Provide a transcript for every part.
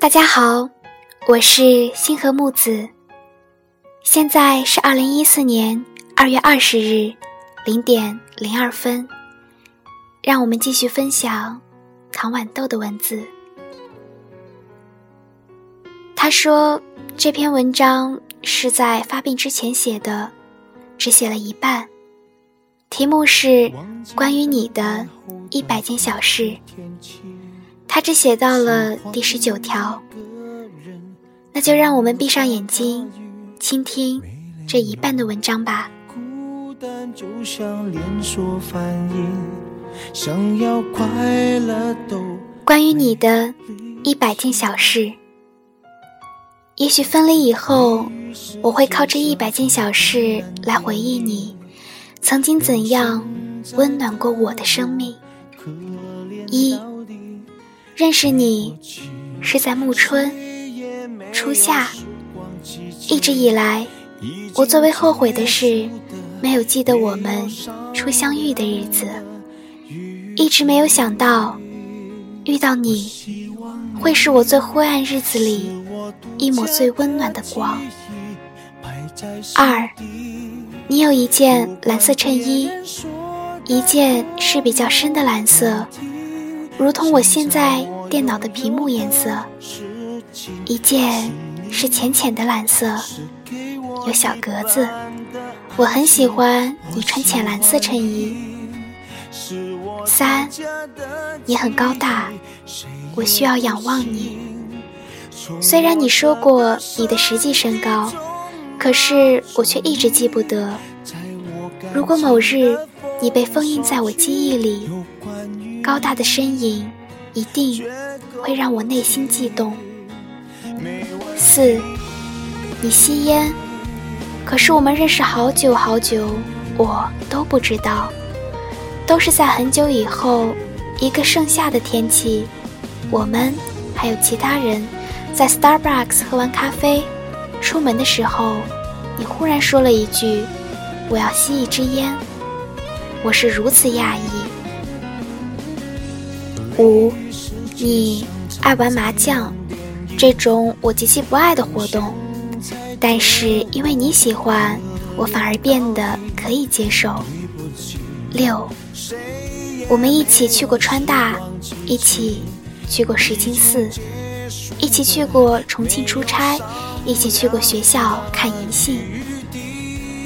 大家好，我是星河木子。现在是二零一四年二月二十日零点零二分，让我们继续分享唐豌豆的文字。他说这篇文章是在发病之前写的，只写了一半。题目是关于你的一百件小事。他只写到了第十九条，那就让我们闭上眼睛，倾听这一半的文章吧。关于你的一百件小事，也许分离以后，我会靠这一百件小事来回忆你曾经怎样温暖过我的生命。一。认识你是在暮春初夏，一直以来，我最为后悔的是没有记得我们初相遇的日子，一直没有想到遇到你会是我最灰暗日子里一抹最温暖的光。二，你有一件蓝色衬衣，一件是比较深的蓝色。如同我现在电脑的屏幕颜色，一件是浅浅的蓝色，有小格子。我很喜欢你穿浅蓝色衬衣。三，你很高大，我需要仰望你。虽然你说过你的实际身高，可是我却一直记不得。如果某日你被封印在我记忆里。高大的身影，一定会让我内心悸动。四，你吸烟，可是我们认识好久好久，我都不知道，都是在很久以后，一个盛夏的天气，我们还有其他人，在 Starbucks 喝完咖啡，出门的时候，你忽然说了一句：“我要吸一支烟。”我是如此讶异。五，你爱玩麻将，这种我极其不爱的活动，但是因为你喜欢，我反而变得可以接受。六，我们一起去过川大，一起去过石金寺，一起去过重庆出差，一起去过学校看银杏，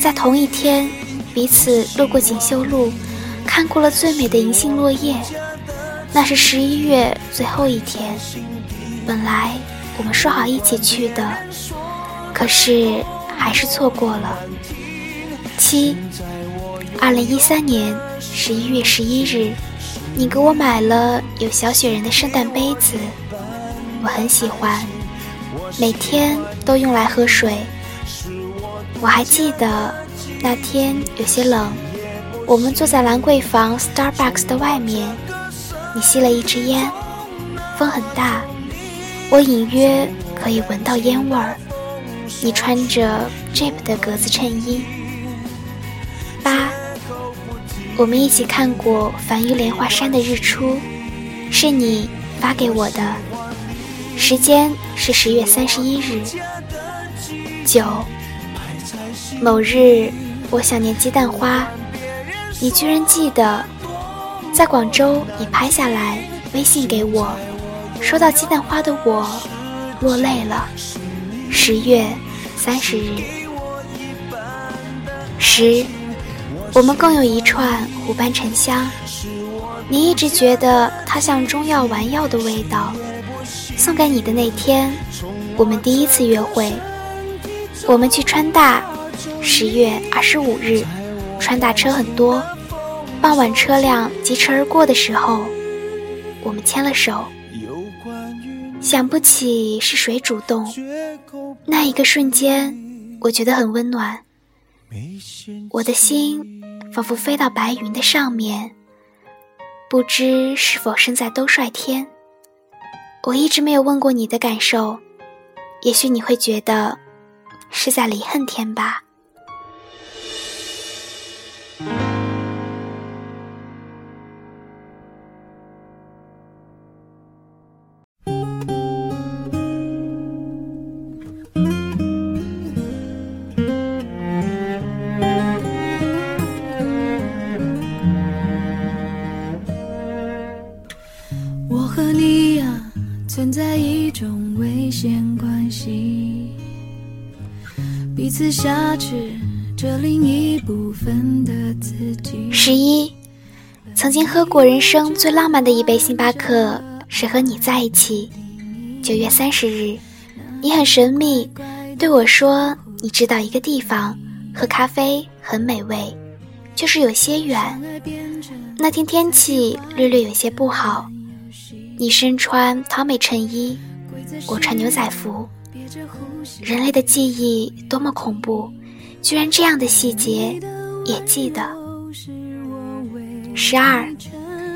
在同一天，彼此路过锦绣路，看过了最美的银杏落叶。那是十一月最后一天，本来我们说好一起去的，可是还是错过了。七，二零一三年十一月十一日，你给我买了有小雪人的圣诞杯子，我很喜欢，每天都用来喝水。我还记得那天有些冷，我们坐在兰桂坊 Starbucks 的外面。你吸了一支烟，风很大，我隐约可以闻到烟味儿。你穿着 Jeep 的格子衬衣。八，我们一起看过繁育莲花山的日出，是你发给我的，时间是十月三十一日。九，某日我想念鸡蛋花，你居然记得。在广州，你拍下来微信给我，收到鸡蛋花的我落泪了。十月三十日，十，我们共有一串湖斑沉香，你一直觉得它像中药丸药的味道。送给你的那天，我们第一次约会，我们去川大。十月二十五日，川大车很多。傍晚，车辆疾驰而过的时候，我们牵了手。想不起是谁主动，那一个瞬间，我觉得很温暖。我的心仿佛飞到白云的上面，不知是否身在兜率天。我一直没有问过你的感受，也许你会觉得是在离恨天吧。一种危险关系，彼此挟持着另一部分的自己。十一，曾经喝过人生最浪漫的一杯星巴克，是和你在一起。九月三十日，你很神秘，对我说：“你知道一个地方，喝咖啡很美味，就是有些远。”那天天气略略有些不好，你身穿桃美衬衣，我穿牛仔服。人类的记忆多么恐怖，居然这样的细节也记得。十二，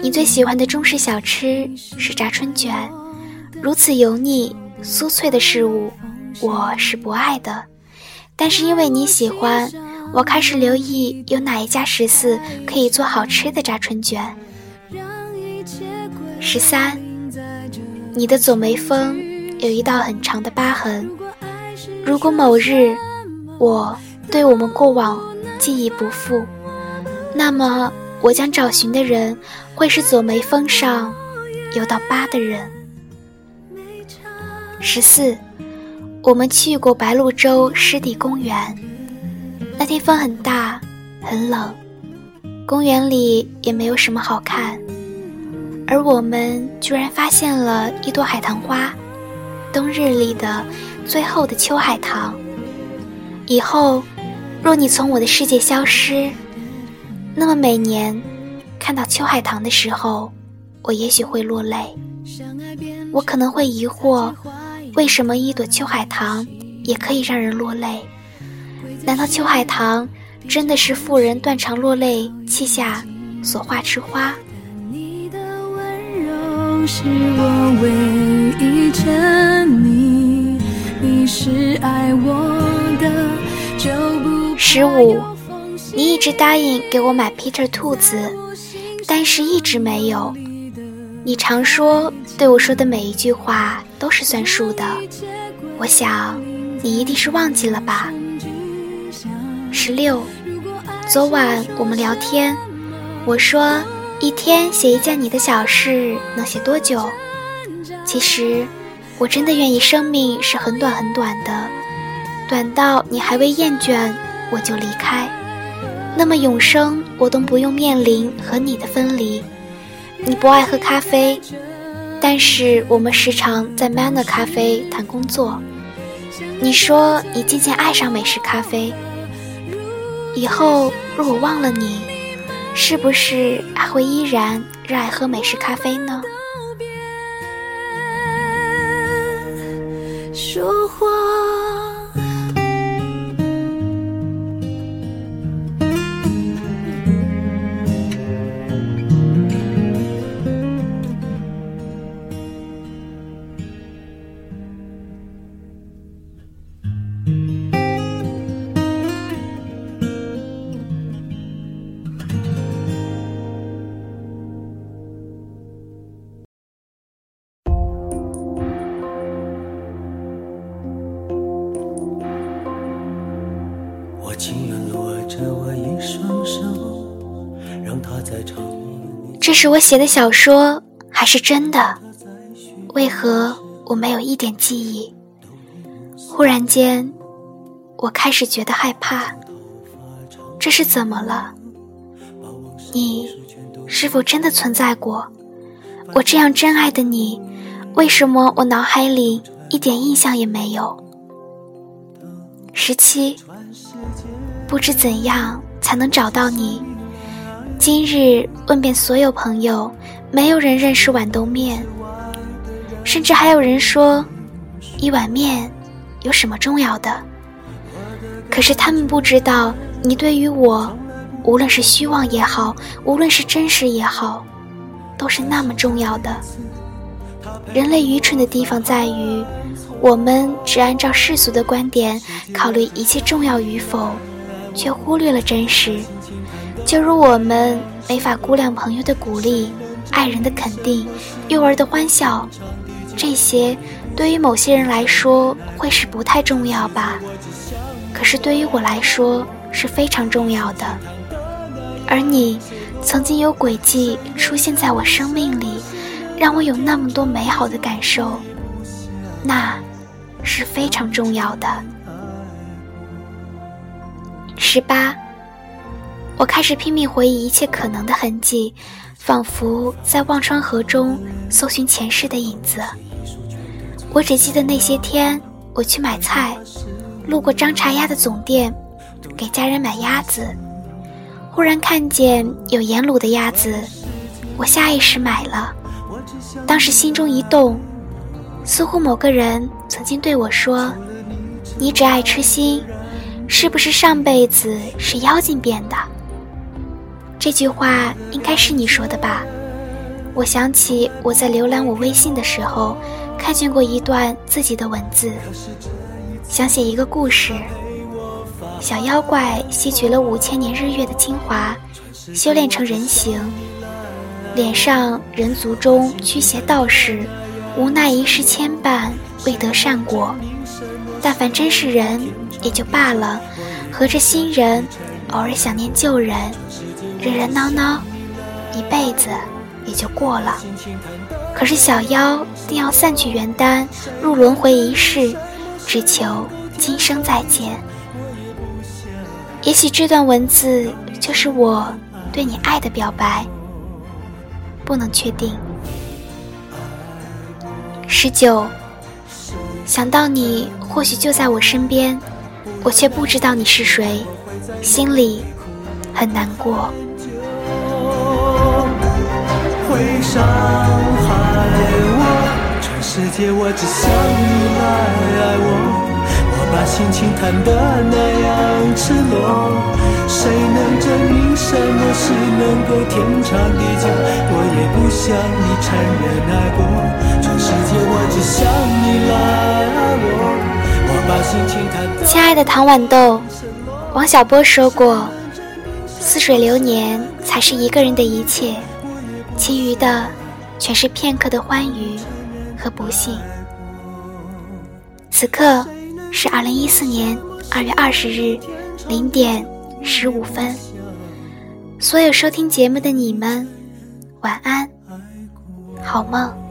你最喜欢的中式小吃是炸春卷。如此油腻酥脆的事物，我是不爱的。但是因为你喜欢，我开始留意有哪一家食肆可以做好吃的炸春卷。十三，你的左眉峰有一道很长的疤痕。如果某日我对我们过往记忆不复，那么我将找寻的人会是左眉峰上有道疤的人。十四，我们去过白鹭洲湿地公园。那天风很大，很冷，公园里也没有什么好看，而我们居然发现了一朵海棠花，冬日里的最后的秋海棠。以后，若你从我的世界消失，那么每年看到秋海棠的时候，我也许会落泪。我可能会疑惑。为什么一朵秋海棠也可以让人落泪？难道秋海棠真的是妇人断肠落泪泣下所画之花？十五，你一直答应给我买 Peter 兔子，但是一直没有。你常说对我说的每一句话都是算数的，我想你一定是忘记了吧。十六，昨晚我们聊天，我说一天写一件你的小事能写多久？其实我真的愿意生命是很短很短的，短到你还未厌倦我就离开，那么永生我都不用面临和你的分离。你不爱喝咖啡，但是我们时常在 Manner 咖啡谈工作。你说你渐渐爱上美式咖啡，以后若我忘了你，是不是还会依然热爱喝美式咖啡呢？说话。这是我写的小说，还是真的？为何我没有一点记忆？忽然间，我开始觉得害怕。这是怎么了？你是否真的存在过？我这样真爱的你，为什么我脑海里一点印象也没有？十七，不知怎样才能找到你。今日问遍所有朋友，没有人认识豌豆面，甚至还有人说，一碗面有什么重要的？可是他们不知道，你对于我，无论是虚妄也好，无论是真实也好，都是那么重要的。人类愚蠢的地方在于，我们只按照世俗的观点考虑一切重要与否，却忽略了真实。就如我们没法估量朋友的鼓励、爱人的肯定、幼儿的欢笑，这些对于某些人来说会是不太重要吧？可是对于我来说是非常重要的。而你，曾经有轨迹出现在我生命里，让我有那么多美好的感受，那是非常重要的。十八，我开始拼命回忆一切可能的痕迹，仿佛在忘川河中搜寻前世的影子。我只记得那些天，我去买菜，路过张茶鸭的总店，给家人买鸭子，忽然看见有盐卤的鸭子，我下意识买了。当时心中一动，似乎某个人曾经对我说：“你只爱吃心，是不是上辈子是妖精变的？”这句话应该是你说的吧？我想起我在浏览我微信的时候，看见过一段自己的文字，想写一个故事：小妖怪吸取了五千年日月的精华，修炼成人形。脸上人族中驱邪道士，无奈一世牵绊，未得善果。但凡真是人也就罢了，合着新人，偶尔想念旧人，热热闹闹，一辈子也就过了。可是小妖定要散去元丹，入轮回一世，只求今生再见。也许这段文字就是我对你爱的表白。不能确定。十九，想到你或许就在我身边，我却不知道你是谁，心里很难过。会伤害我，全世界我只想你来爱我。我把心情弹得那样赤裸。谁能证明什么是能够天长地久？我也不想你承认爱过，全世界我只想你来爱我。我把心情弹。亲爱的唐豌豆，王小波说过：“似水流年才是一个人的一切，其余的全是片刻的欢愉和不幸。”此刻是二零一四年二月二十日零点。十五分，所有收听节目的你们，晚安，好梦。